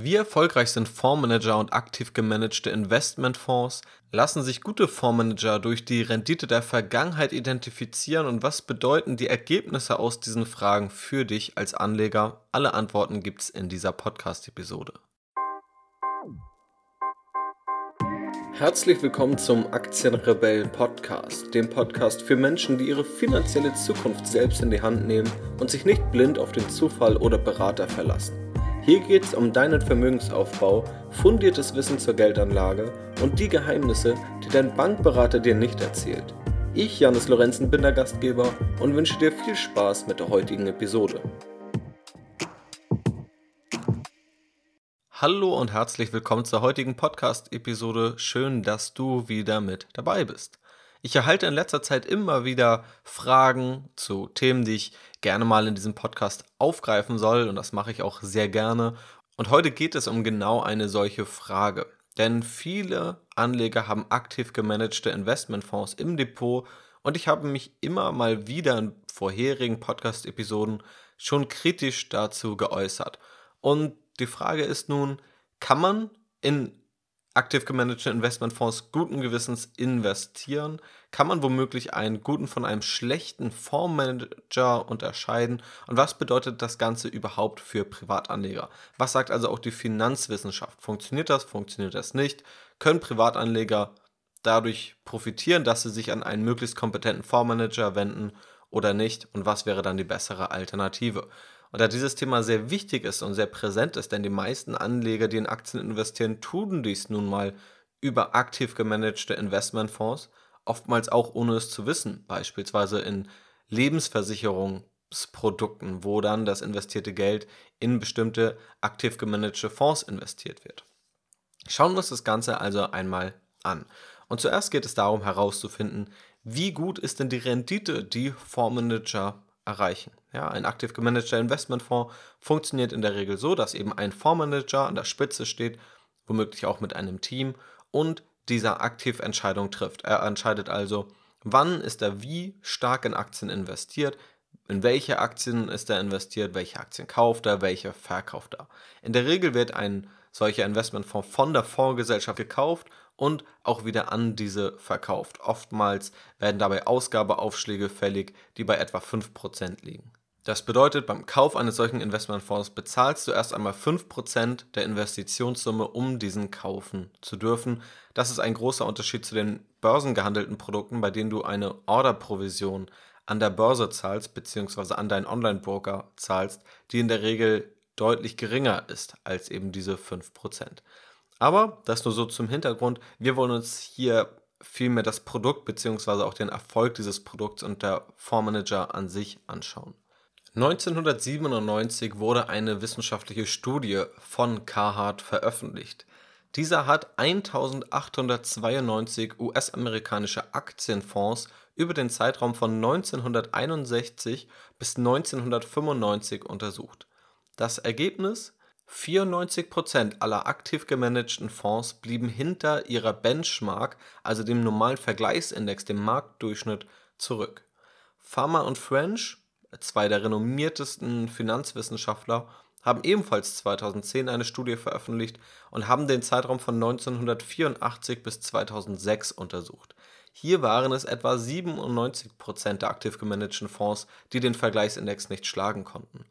Wie erfolgreich sind Fondsmanager und aktiv gemanagte Investmentfonds? Lassen sich gute Fondsmanager durch die Rendite der Vergangenheit identifizieren und was bedeuten die Ergebnisse aus diesen Fragen für dich als Anleger? Alle Antworten gibt's in dieser Podcast-Episode. Herzlich willkommen zum Aktienrebellen Podcast, dem Podcast für Menschen, die ihre finanzielle Zukunft selbst in die Hand nehmen und sich nicht blind auf den Zufall oder Berater verlassen. Hier geht es um deinen Vermögensaufbau, fundiertes Wissen zur Geldanlage und die Geheimnisse, die dein Bankberater dir nicht erzählt. Ich, Janis Lorenzen, bin der Gastgeber und wünsche dir viel Spaß mit der heutigen Episode. Hallo und herzlich willkommen zur heutigen Podcast-Episode. Schön, dass du wieder mit dabei bist. Ich erhalte in letzter Zeit immer wieder Fragen zu Themen, die ich gerne mal in diesem Podcast aufgreifen soll und das mache ich auch sehr gerne. Und heute geht es um genau eine solche Frage. Denn viele Anleger haben aktiv gemanagte Investmentfonds im Depot und ich habe mich immer mal wieder in vorherigen Podcast-Episoden schon kritisch dazu geäußert. Und die Frage ist nun, kann man in aktiv gemanagte Investmentfonds guten Gewissens investieren? Kann man womöglich einen guten von einem schlechten Fondsmanager unterscheiden? Und was bedeutet das Ganze überhaupt für Privatanleger? Was sagt also auch die Finanzwissenschaft? Funktioniert das? Funktioniert das nicht? Können Privatanleger dadurch profitieren, dass sie sich an einen möglichst kompetenten Fondsmanager wenden oder nicht? Und was wäre dann die bessere Alternative? Und da dieses Thema sehr wichtig ist und sehr präsent ist, denn die meisten Anleger, die in Aktien investieren, tun dies nun mal über aktiv gemanagte Investmentfonds, oftmals auch ohne es zu wissen, beispielsweise in Lebensversicherungsprodukten, wo dann das investierte Geld in bestimmte aktiv gemanagte Fonds investiert wird. Schauen wir uns das Ganze also einmal an. Und zuerst geht es darum herauszufinden, wie gut ist denn die Rendite, die Fondsmanager erreichen. Ja, ein aktiv gemanagter Investmentfonds funktioniert in der Regel so, dass eben ein Fondsmanager an der Spitze steht, womöglich auch mit einem Team und dieser aktiv Entscheidungen trifft. Er entscheidet also, wann ist er wie stark in Aktien investiert, in welche Aktien ist er investiert, welche Aktien kauft er, welche verkauft er. In der Regel wird ein solcher Investmentfonds von der Fondsgesellschaft gekauft und auch wieder an diese verkauft. Oftmals werden dabei Ausgabeaufschläge fällig, die bei etwa 5% liegen. Das bedeutet, beim Kauf eines solchen Investmentfonds bezahlst du erst einmal 5% der Investitionssumme, um diesen kaufen zu dürfen. Das ist ein großer Unterschied zu den börsengehandelten Produkten, bei denen du eine Orderprovision an der Börse zahlst, beziehungsweise an deinen Online-Broker zahlst, die in der Regel deutlich geringer ist als eben diese 5%. Aber das nur so zum Hintergrund. Wir wollen uns hier vielmehr das Produkt bzw. auch den Erfolg dieses Produkts und der Fondsmanager an sich anschauen. 1997 wurde eine wissenschaftliche Studie von Carhartt veröffentlicht. Dieser hat 1892 US-amerikanische Aktienfonds über den Zeitraum von 1961 bis 1995 untersucht. Das Ergebnis 94% aller aktiv gemanagten Fonds blieben hinter ihrer Benchmark, also dem normalen Vergleichsindex, dem Marktdurchschnitt, zurück. Farmer und French, zwei der renommiertesten Finanzwissenschaftler, haben ebenfalls 2010 eine Studie veröffentlicht und haben den Zeitraum von 1984 bis 2006 untersucht. Hier waren es etwa 97% der aktiv gemanagten Fonds, die den Vergleichsindex nicht schlagen konnten.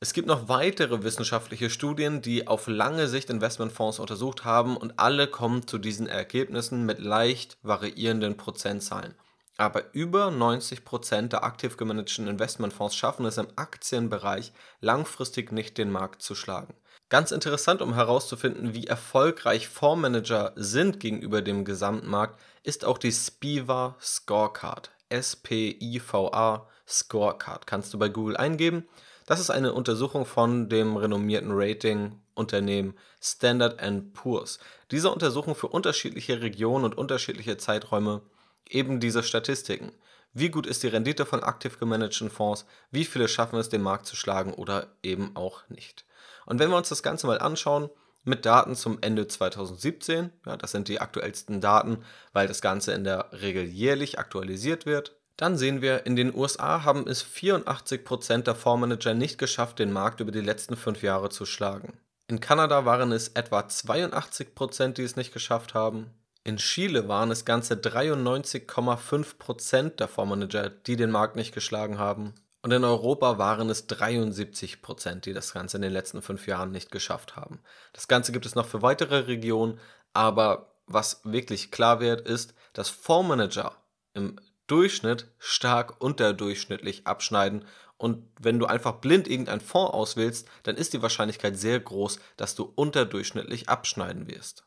Es gibt noch weitere wissenschaftliche Studien, die auf lange Sicht Investmentfonds untersucht haben und alle kommen zu diesen Ergebnissen mit leicht variierenden Prozentzahlen. Aber über 90% der aktiv gemanagten Investmentfonds schaffen es im Aktienbereich langfristig nicht den Markt zu schlagen. Ganz interessant, um herauszufinden, wie erfolgreich Fondsmanager sind gegenüber dem Gesamtmarkt, ist auch die SPIVA Scorecard. S-P-I-V-A Scorecard. Kannst du bei Google eingeben. Das ist eine Untersuchung von dem renommierten Rating-Unternehmen Standard Poor's. Diese Untersuchung für unterschiedliche Regionen und unterschiedliche Zeiträume eben diese Statistiken. Wie gut ist die Rendite von aktiv gemanagten Fonds? Wie viele schaffen es, den Markt zu schlagen oder eben auch nicht? Und wenn wir uns das Ganze mal anschauen, mit Daten zum Ende 2017, ja, das sind die aktuellsten Daten, weil das Ganze in der Regel jährlich aktualisiert wird, dann sehen wir, in den USA haben es 84% der Fondsmanager nicht geschafft, den Markt über die letzten fünf Jahre zu schlagen. In Kanada waren es etwa 82%, die es nicht geschafft haben. In Chile waren es ganze 93,5% der Fondsmanager, die den Markt nicht geschlagen haben. Und in Europa waren es 73 Prozent, die das Ganze in den letzten fünf Jahren nicht geschafft haben. Das Ganze gibt es noch für weitere Regionen, aber was wirklich klar wird, ist, dass Fondsmanager im Durchschnitt stark unterdurchschnittlich abschneiden. Und wenn du einfach blind irgendeinen Fonds auswählst, dann ist die Wahrscheinlichkeit sehr groß, dass du unterdurchschnittlich abschneiden wirst.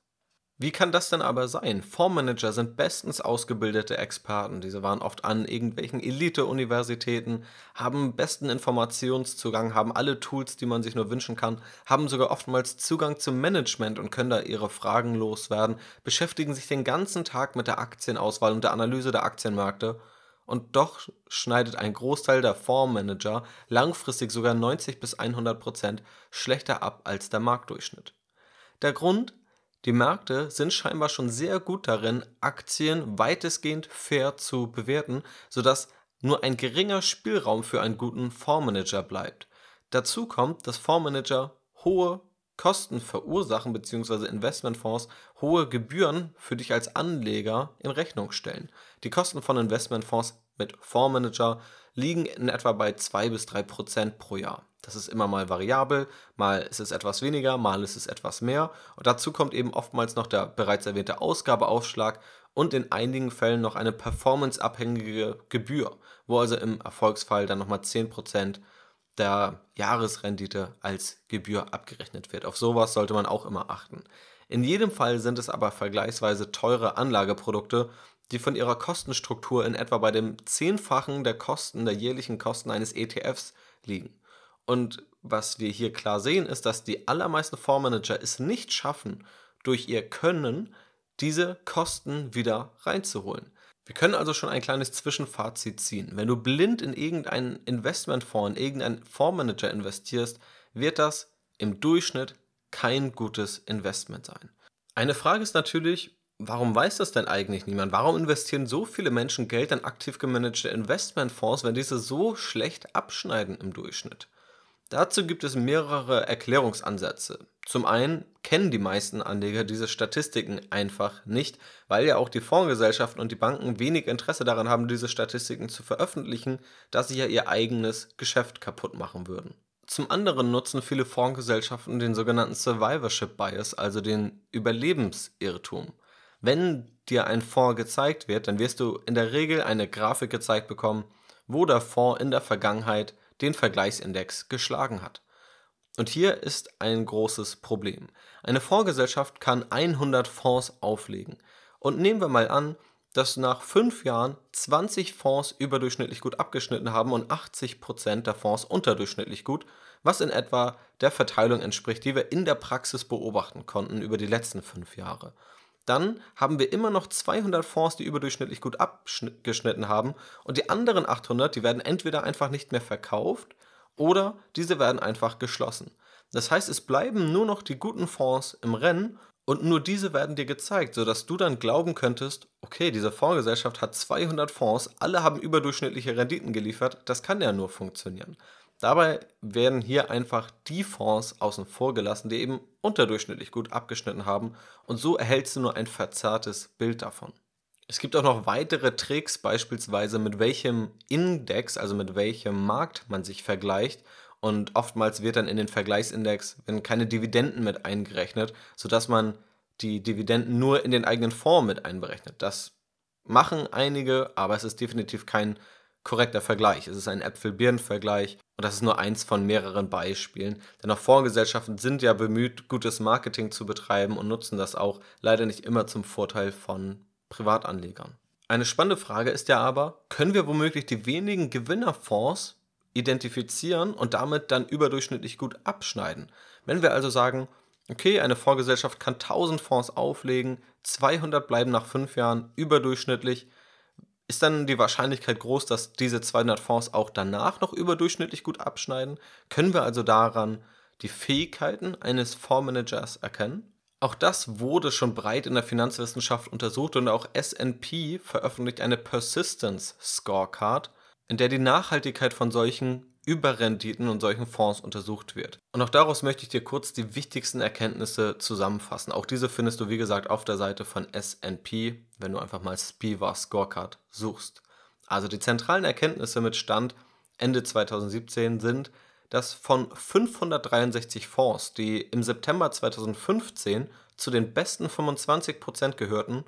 Wie kann das denn aber sein? Fondsmanager sind bestens ausgebildete Experten. Diese waren oft an irgendwelchen Elite-Universitäten, haben besten Informationszugang, haben alle Tools, die man sich nur wünschen kann, haben sogar oftmals Zugang zum Management und können da ihre Fragen loswerden, beschäftigen sich den ganzen Tag mit der Aktienauswahl und der Analyse der Aktienmärkte. Und doch schneidet ein Großteil der Fondsmanager langfristig sogar 90 bis 100 Prozent schlechter ab als der Marktdurchschnitt. Der Grund die Märkte sind scheinbar schon sehr gut darin, Aktien weitestgehend fair zu bewerten, sodass nur ein geringer Spielraum für einen guten Fondsmanager bleibt. Dazu kommt, dass Fondsmanager hohe Kosten verursachen bzw. Investmentfonds hohe Gebühren für dich als Anleger in Rechnung stellen. Die Kosten von Investmentfonds mit Fondsmanager liegen in etwa bei 2 bis 3 Prozent pro Jahr. Das ist immer mal variabel, mal ist es etwas weniger, mal ist es etwas mehr. Und dazu kommt eben oftmals noch der bereits erwähnte Ausgabeaufschlag und in einigen Fällen noch eine performanceabhängige Gebühr, wo also im Erfolgsfall dann nochmal 10% der Jahresrendite als Gebühr abgerechnet wird. Auf sowas sollte man auch immer achten. In jedem Fall sind es aber vergleichsweise teure Anlageprodukte, die von ihrer Kostenstruktur in etwa bei dem Zehnfachen der Kosten der jährlichen Kosten eines ETFs liegen. Und was wir hier klar sehen, ist, dass die allermeisten Fondsmanager es nicht schaffen, durch ihr Können diese Kosten wieder reinzuholen. Wir können also schon ein kleines Zwischenfazit ziehen. Wenn du blind in irgendeinen Investmentfonds, in irgendeinen Fondsmanager investierst, wird das im Durchschnitt kein gutes Investment sein. Eine Frage ist natürlich, warum weiß das denn eigentlich niemand? Warum investieren so viele Menschen Geld in aktiv gemanagte Investmentfonds, wenn diese so schlecht abschneiden im Durchschnitt? Dazu gibt es mehrere Erklärungsansätze. Zum einen kennen die meisten Anleger diese Statistiken einfach nicht, weil ja auch die Fondsgesellschaften und die Banken wenig Interesse daran haben, diese Statistiken zu veröffentlichen, da sie ja ihr eigenes Geschäft kaputt machen würden. Zum anderen nutzen viele Fondsgesellschaften den sogenannten Survivorship Bias, also den Überlebensirrtum. Wenn dir ein Fonds gezeigt wird, dann wirst du in der Regel eine Grafik gezeigt bekommen, wo der Fonds in der Vergangenheit den Vergleichsindex geschlagen hat. Und hier ist ein großes Problem. Eine Fondsgesellschaft kann 100 Fonds auflegen. Und nehmen wir mal an, dass nach 5 Jahren 20 Fonds überdurchschnittlich gut abgeschnitten haben und 80% der Fonds unterdurchschnittlich gut, was in etwa der Verteilung entspricht, die wir in der Praxis beobachten konnten über die letzten 5 Jahre dann haben wir immer noch 200 Fonds, die überdurchschnittlich gut abgeschnitten haben und die anderen 800, die werden entweder einfach nicht mehr verkauft oder diese werden einfach geschlossen. Das heißt, es bleiben nur noch die guten Fonds im Rennen und nur diese werden dir gezeigt, sodass du dann glauben könntest, okay, diese Fondsgesellschaft hat 200 Fonds, alle haben überdurchschnittliche Renditen geliefert, das kann ja nur funktionieren. Dabei werden hier einfach die Fonds außen vor gelassen, die eben unterdurchschnittlich gut abgeschnitten haben und so erhältst du nur ein verzerrtes Bild davon. Es gibt auch noch weitere Tricks, beispielsweise mit welchem Index, also mit welchem Markt man sich vergleicht. Und oftmals wird dann in den Vergleichsindex wenn keine Dividenden mit eingerechnet, sodass man die Dividenden nur in den eigenen Fonds mit einberechnet. Das machen einige, aber es ist definitiv kein korrekter Vergleich. Es ist ein Äpfel-Birnen-Vergleich und das ist nur eins von mehreren Beispielen. Denn auch Fondsgesellschaften sind ja bemüht, gutes Marketing zu betreiben und nutzen das auch leider nicht immer zum Vorteil von Privatanlegern. Eine spannende Frage ist ja aber, können wir womöglich die wenigen Gewinnerfonds identifizieren und damit dann überdurchschnittlich gut abschneiden? Wenn wir also sagen, okay, eine Fondsgesellschaft kann 1000 Fonds auflegen, 200 bleiben nach 5 Jahren überdurchschnittlich, ist dann die Wahrscheinlichkeit groß, dass diese 200 Fonds auch danach noch überdurchschnittlich gut abschneiden? Können wir also daran die Fähigkeiten eines Fondsmanagers erkennen? Auch das wurde schon breit in der Finanzwissenschaft untersucht und auch SP veröffentlicht eine Persistence Scorecard, in der die Nachhaltigkeit von solchen Überrenditen und solchen Fonds untersucht wird. Und auch daraus möchte ich dir kurz die wichtigsten Erkenntnisse zusammenfassen. Auch diese findest du, wie gesagt, auf der Seite von S&P, wenn du einfach mal Spiva Scorecard suchst. Also die zentralen Erkenntnisse mit Stand Ende 2017 sind, dass von 563 Fonds, die im September 2015 zu den besten 25% gehörten,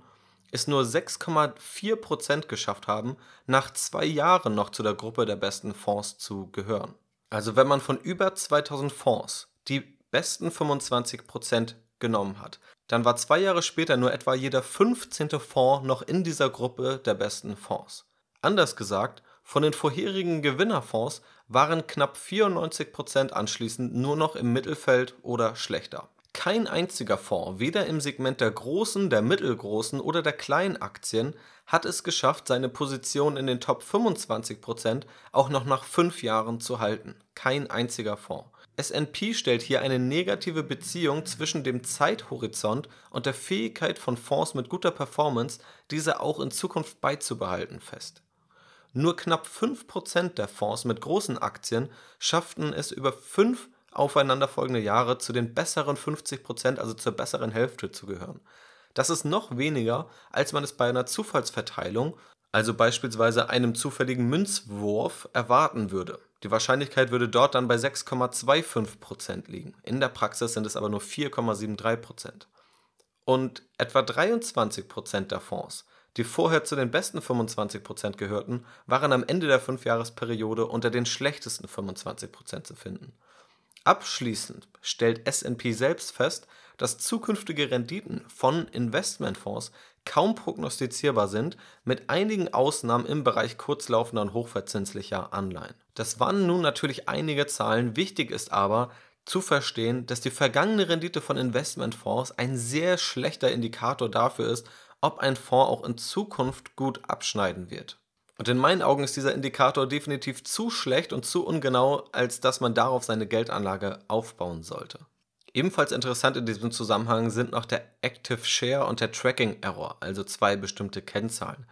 es nur 6,4% geschafft haben, nach zwei Jahren noch zu der Gruppe der besten Fonds zu gehören. Also wenn man von über 2000 Fonds die besten 25% genommen hat, dann war zwei Jahre später nur etwa jeder 15. Fonds noch in dieser Gruppe der besten Fonds. Anders gesagt, von den vorherigen Gewinnerfonds waren knapp 94% anschließend nur noch im Mittelfeld oder schlechter. Kein einziger Fonds, weder im Segment der großen, der mittelgroßen oder der kleinen Aktien, hat es geschafft, seine Position in den Top 25% auch noch nach fünf Jahren zu halten. Kein einziger Fonds. S&P stellt hier eine negative Beziehung zwischen dem Zeithorizont und der Fähigkeit von Fonds mit guter Performance, diese auch in Zukunft beizubehalten fest. Nur knapp 5% der Fonds mit großen Aktien schafften es über fünf aufeinanderfolgende Jahre zu den besseren 50%, also zur besseren Hälfte zu gehören. Das ist noch weniger, als man es bei einer Zufallsverteilung, also beispielsweise einem zufälligen Münzwurf, erwarten würde. Die Wahrscheinlichkeit würde dort dann bei 6,25% liegen. In der Praxis sind es aber nur 4,73%. Und etwa 23% der Fonds die vorher zu den besten 25% gehörten, waren am Ende der Fünfjahresperiode unter den schlechtesten 25% zu finden. Abschließend stellt S&P selbst fest, dass zukünftige Renditen von Investmentfonds kaum prognostizierbar sind, mit einigen Ausnahmen im Bereich kurzlaufender und hochverzinslicher Anleihen. Das waren nun natürlich einige Zahlen, wichtig ist aber, zu verstehen, dass die vergangene Rendite von Investmentfonds ein sehr schlechter Indikator dafür ist, ob ein Fonds auch in Zukunft gut abschneiden wird. Und in meinen Augen ist dieser Indikator definitiv zu schlecht und zu ungenau, als dass man darauf seine Geldanlage aufbauen sollte. Ebenfalls interessant in diesem Zusammenhang sind noch der Active Share und der Tracking Error, also zwei bestimmte Kennzahlen.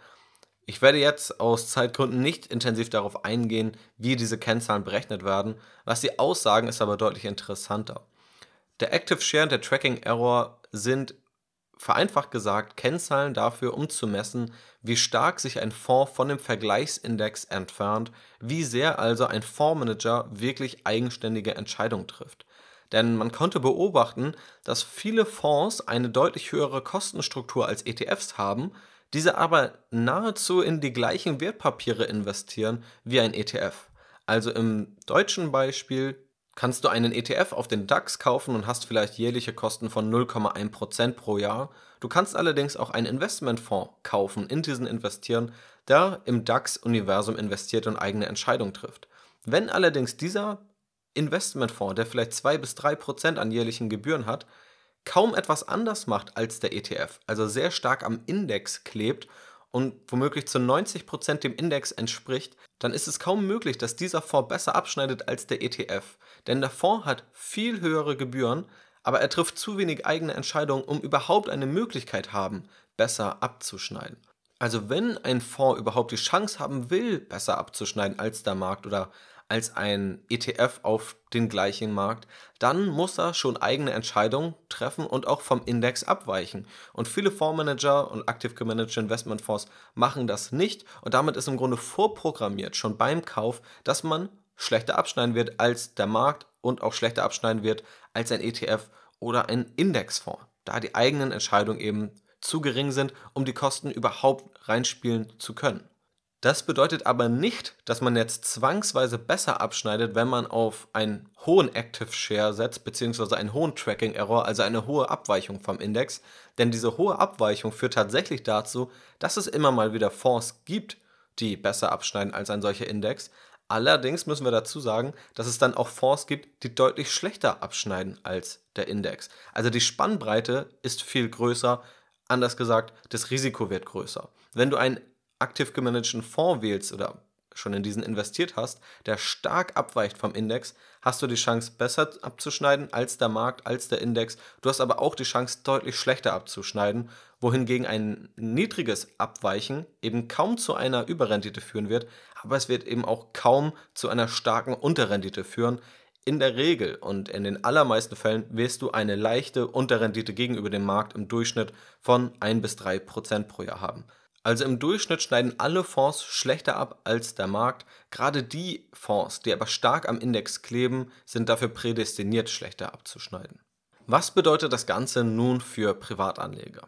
Ich werde jetzt aus Zeitgründen nicht intensiv darauf eingehen, wie diese Kennzahlen berechnet werden. Was sie aussagen, ist aber deutlich interessanter. Der Active Share und der Tracking Error sind vereinfacht gesagt Kennzahlen dafür, um zu messen, wie stark sich ein Fonds von dem Vergleichsindex entfernt, wie sehr also ein Fondsmanager wirklich eigenständige Entscheidungen trifft. Denn man konnte beobachten, dass viele Fonds eine deutlich höhere Kostenstruktur als ETFs haben, diese aber nahezu in die gleichen Wertpapiere investieren wie ein ETF. Also im deutschen Beispiel kannst du einen ETF auf den DAX kaufen und hast vielleicht jährliche Kosten von 0,1% pro Jahr. Du kannst allerdings auch einen Investmentfonds kaufen, in diesen investieren, der im DAX-Universum investiert und eigene Entscheidungen trifft. Wenn allerdings dieser Investmentfonds, der vielleicht 2 bis 3% an jährlichen Gebühren hat, kaum etwas anders macht als der ETF, also sehr stark am Index klebt und womöglich zu 90% dem Index entspricht, dann ist es kaum möglich, dass dieser Fonds besser abschneidet als der ETF. Denn der Fonds hat viel höhere Gebühren, aber er trifft zu wenig eigene Entscheidungen, um überhaupt eine Möglichkeit haben, besser abzuschneiden. Also wenn ein Fonds überhaupt die Chance haben will, besser abzuschneiden als der Markt oder als ein ETF auf den gleichen Markt, dann muss er schon eigene Entscheidungen treffen und auch vom Index abweichen. Und viele Fondsmanager und aktiv gemanagte Investmentfonds machen das nicht und damit ist im Grunde vorprogrammiert schon beim Kauf, dass man schlechter abschneiden wird als der Markt und auch schlechter abschneiden wird als ein ETF oder ein Indexfonds, da die eigenen Entscheidungen eben zu gering sind, um die Kosten überhaupt reinspielen zu können. Das bedeutet aber nicht, dass man jetzt zwangsweise besser abschneidet, wenn man auf einen hohen Active Share setzt, beziehungsweise einen hohen Tracking Error, also eine hohe Abweichung vom Index. Denn diese hohe Abweichung führt tatsächlich dazu, dass es immer mal wieder Fonds gibt, die besser abschneiden als ein solcher Index. Allerdings müssen wir dazu sagen, dass es dann auch Fonds gibt, die deutlich schlechter abschneiden als der Index. Also die Spannbreite ist viel größer, anders gesagt, das Risiko wird größer. Wenn du einen aktiv gemanagten Fonds wählst oder schon in diesen investiert hast, der stark abweicht vom Index, hast du die Chance, besser abzuschneiden als der Markt, als der Index. Du hast aber auch die Chance, deutlich schlechter abzuschneiden, wohingegen ein niedriges Abweichen eben kaum zu einer Überrendite führen wird, aber es wird eben auch kaum zu einer starken Unterrendite führen. In der Regel und in den allermeisten Fällen wirst du eine leichte Unterrendite gegenüber dem Markt im Durchschnitt von 1 bis 3 Prozent pro Jahr haben. Also im Durchschnitt schneiden alle Fonds schlechter ab als der Markt. Gerade die Fonds, die aber stark am Index kleben, sind dafür prädestiniert, schlechter abzuschneiden. Was bedeutet das Ganze nun für Privatanleger?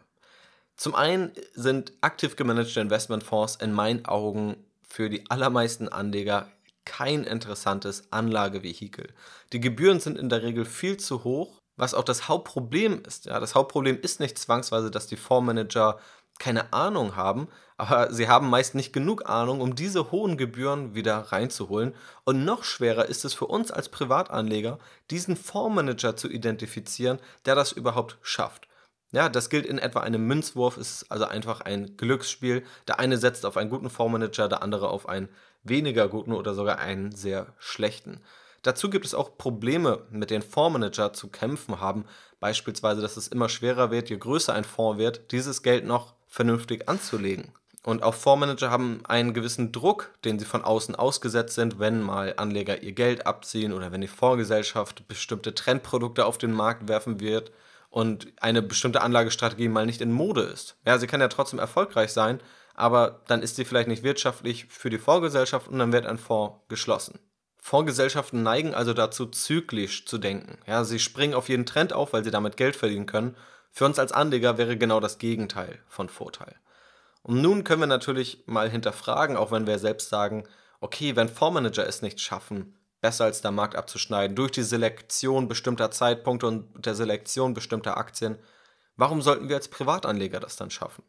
Zum einen sind aktiv gemanagte Investmentfonds in meinen Augen für die allermeisten Anleger kein interessantes Anlagevehikel. Die Gebühren sind in der Regel viel zu hoch, was auch das Hauptproblem ist. Ja, das Hauptproblem ist nicht zwangsweise, dass die Fondsmanager keine Ahnung haben, aber sie haben meist nicht genug Ahnung, um diese hohen Gebühren wieder reinzuholen. Und noch schwerer ist es für uns als Privatanleger, diesen Fondsmanager zu identifizieren, der das überhaupt schafft. Ja, das gilt in etwa einem Münzwurf, es ist also einfach ein Glücksspiel. Der eine setzt auf einen guten Fondsmanager, der andere auf einen weniger guten oder sogar einen sehr schlechten. Dazu gibt es auch Probleme, mit den Fondsmanager zu kämpfen haben. Beispielsweise, dass es immer schwerer wird, je größer ein Fonds wird, dieses Geld noch vernünftig anzulegen. Und auch Fondsmanager haben einen gewissen Druck, den sie von außen ausgesetzt sind, wenn mal Anleger ihr Geld abziehen oder wenn die Fondsgesellschaft bestimmte Trendprodukte auf den Markt werfen wird und eine bestimmte Anlagestrategie mal nicht in Mode ist. Ja, sie kann ja trotzdem erfolgreich sein, aber dann ist sie vielleicht nicht wirtschaftlich für die Fondsgesellschaft und dann wird ein Fonds geschlossen. Fondsgesellschaften neigen also dazu, zyklisch zu denken. Ja, sie springen auf jeden Trend auf, weil sie damit Geld verdienen können für uns als Anleger wäre genau das Gegenteil von Vorteil. Und nun können wir natürlich mal hinterfragen, auch wenn wir selbst sagen, okay, wenn Fondsmanager es nicht schaffen, besser als der Markt abzuschneiden, durch die Selektion bestimmter Zeitpunkte und der Selektion bestimmter Aktien, warum sollten wir als Privatanleger das dann schaffen?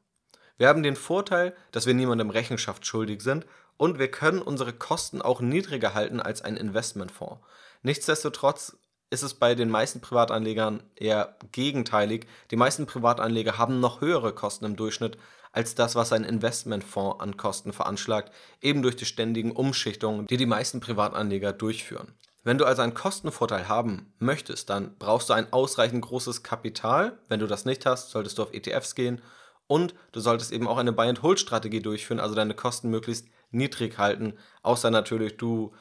Wir haben den Vorteil, dass wir niemandem Rechenschaft schuldig sind und wir können unsere Kosten auch niedriger halten als ein Investmentfonds. Nichtsdestotrotz ist es bei den meisten Privatanlegern eher gegenteilig. Die meisten Privatanleger haben noch höhere Kosten im Durchschnitt als das, was ein Investmentfonds an Kosten veranschlagt, eben durch die ständigen Umschichtungen, die die meisten Privatanleger durchführen. Wenn du also einen Kostenvorteil haben möchtest, dann brauchst du ein ausreichend großes Kapital. Wenn du das nicht hast, solltest du auf ETFs gehen und du solltest eben auch eine Buy-and-Hold-Strategie durchführen, also deine Kosten möglichst niedrig halten, außer natürlich du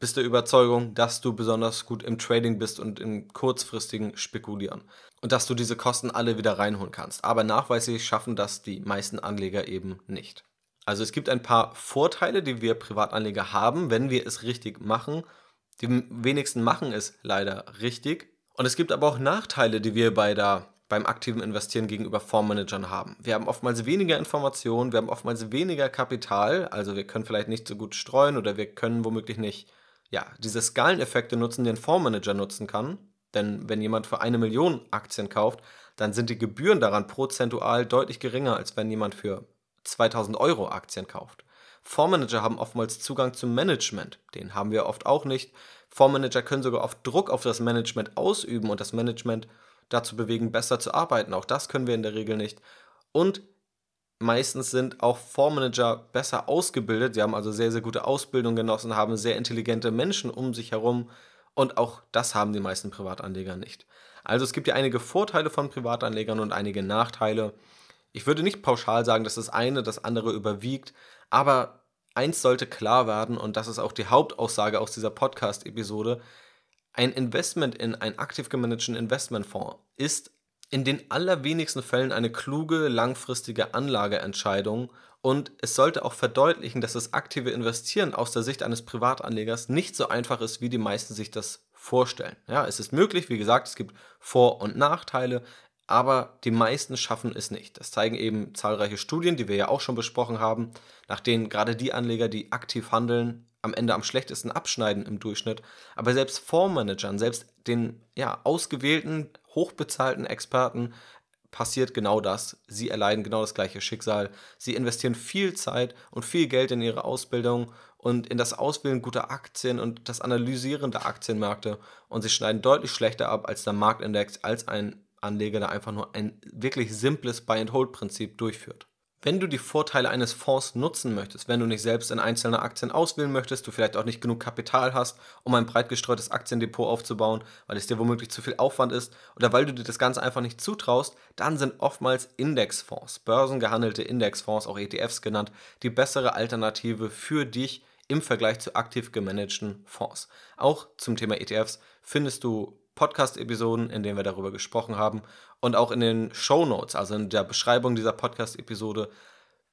bist der Überzeugung, dass du besonders gut im Trading bist und im kurzfristigen Spekulieren. Und dass du diese Kosten alle wieder reinholen kannst. Aber nachweislich schaffen das die meisten Anleger eben nicht. Also es gibt ein paar Vorteile, die wir Privatanleger haben, wenn wir es richtig machen. Die wenigsten machen es leider richtig. Und es gibt aber auch Nachteile, die wir bei der beim aktiven Investieren gegenüber Fondsmanagern haben. Wir haben oftmals weniger Informationen, wir haben oftmals weniger Kapital, also wir können vielleicht nicht so gut streuen oder wir können womöglich nicht ja, diese Skaleneffekte nutzen, die ein Fondsmanager nutzen kann. Denn wenn jemand für eine Million Aktien kauft, dann sind die Gebühren daran prozentual deutlich geringer, als wenn jemand für 2000 Euro Aktien kauft. Fondsmanager haben oftmals Zugang zum Management. Den haben wir oft auch nicht. Fondsmanager können sogar oft Druck auf das Management ausüben und das Management dazu bewegen, besser zu arbeiten. Auch das können wir in der Regel nicht. Und meistens sind auch Fondsmanager besser ausgebildet. Sie haben also sehr, sehr gute Ausbildung genossen, haben sehr intelligente Menschen um sich herum. Und auch das haben die meisten Privatanleger nicht. Also es gibt ja einige Vorteile von Privatanlegern und einige Nachteile. Ich würde nicht pauschal sagen, dass das eine das andere überwiegt, aber eins sollte klar werden, und das ist auch die Hauptaussage aus dieser Podcast-Episode, ein Investment in einen aktiv gemanagten Investmentfonds ist in den allerwenigsten Fällen eine kluge, langfristige Anlageentscheidung und es sollte auch verdeutlichen, dass das aktive Investieren aus der Sicht eines Privatanlegers nicht so einfach ist, wie die meisten sich das vorstellen. Ja, es ist möglich, wie gesagt, es gibt Vor- und Nachteile, aber die meisten schaffen es nicht. Das zeigen eben zahlreiche Studien, die wir ja auch schon besprochen haben, nach denen gerade die Anleger, die aktiv handeln, am Ende am schlechtesten abschneiden im Durchschnitt. Aber selbst Fondsmanagern, selbst den ja, ausgewählten, hochbezahlten Experten passiert genau das. Sie erleiden genau das gleiche Schicksal. Sie investieren viel Zeit und viel Geld in ihre Ausbildung und in das Auswählen guter Aktien und das Analysieren der Aktienmärkte und sie schneiden deutlich schlechter ab als der Marktindex, als ein Anleger, der einfach nur ein wirklich simples Buy-and-Hold-Prinzip durchführt. Wenn du die Vorteile eines Fonds nutzen möchtest, wenn du nicht selbst in einzelne Aktien auswählen möchtest, du vielleicht auch nicht genug Kapital hast, um ein breit gestreutes Aktiendepot aufzubauen, weil es dir womöglich zu viel Aufwand ist oder weil du dir das Ganze einfach nicht zutraust, dann sind oftmals Indexfonds, börsengehandelte Indexfonds, auch ETFs genannt, die bessere Alternative für dich im Vergleich zu aktiv gemanagten Fonds. Auch zum Thema ETFs findest du Podcast-Episoden, in denen wir darüber gesprochen haben. Und auch in den Show Notes, also in der Beschreibung dieser Podcast-Episode,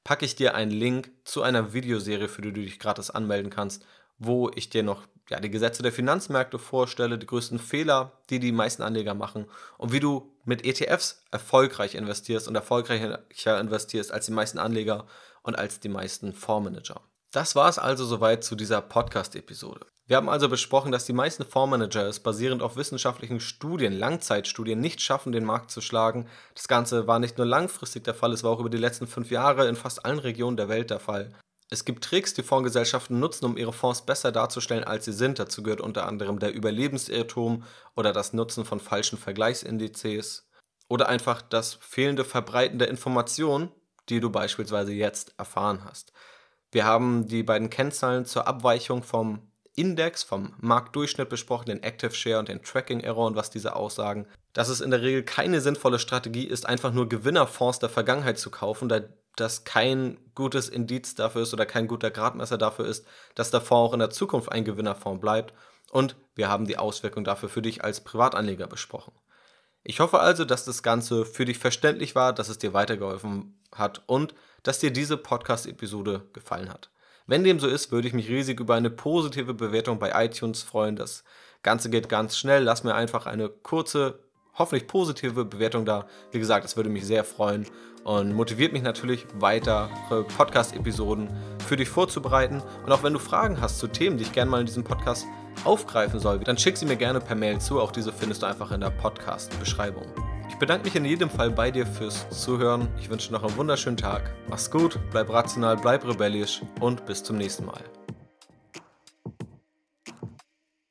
packe ich dir einen Link zu einer Videoserie, für die du dich gratis anmelden kannst, wo ich dir noch ja, die Gesetze der Finanzmärkte vorstelle, die größten Fehler, die die meisten Anleger machen und wie du mit ETFs erfolgreich investierst und erfolgreicher investierst als die meisten Anleger und als die meisten Fondsmanager. Das war es also soweit zu dieser Podcast-Episode. Wir haben also besprochen, dass die meisten Fondsmanager es basierend auf wissenschaftlichen Studien, Langzeitstudien, nicht schaffen, den Markt zu schlagen. Das Ganze war nicht nur langfristig der Fall, es war auch über die letzten fünf Jahre in fast allen Regionen der Welt der Fall. Es gibt Tricks, die Fondsgesellschaften nutzen, um ihre Fonds besser darzustellen, als sie sind. Dazu gehört unter anderem der Überlebensirrtum oder das Nutzen von falschen Vergleichsindizes oder einfach das fehlende Verbreiten der Informationen, die du beispielsweise jetzt erfahren hast. Wir haben die beiden Kennzahlen zur Abweichung vom Index, vom Marktdurchschnitt besprochen, den Active Share und den Tracking Error und was diese aussagen. Dass es in der Regel keine sinnvolle Strategie ist, einfach nur Gewinnerfonds der Vergangenheit zu kaufen, da das kein gutes Indiz dafür ist oder kein guter Gradmesser dafür ist, dass der Fonds auch in der Zukunft ein Gewinnerfonds bleibt. Und wir haben die Auswirkungen dafür für dich als Privatanleger besprochen. Ich hoffe also, dass das Ganze für dich verständlich war, dass es dir weitergeholfen hat und dass dir diese Podcast-Episode gefallen hat. Wenn dem so ist, würde ich mich riesig über eine positive Bewertung bei iTunes freuen. Das Ganze geht ganz schnell. Lass mir einfach eine kurze, hoffentlich positive Bewertung da. Wie gesagt, das würde mich sehr freuen und motiviert mich natürlich, weitere Podcast-Episoden für dich vorzubereiten. Und auch wenn du Fragen hast zu Themen, die ich gerne mal in diesem Podcast aufgreifen soll, dann schick sie mir gerne per Mail zu. Auch diese findest du einfach in der Podcast-Beschreibung. Ich bedanke mich in jedem Fall bei dir fürs Zuhören. Ich wünsche noch einen wunderschönen Tag. Mach's gut, bleib rational, bleib rebellisch und bis zum nächsten Mal.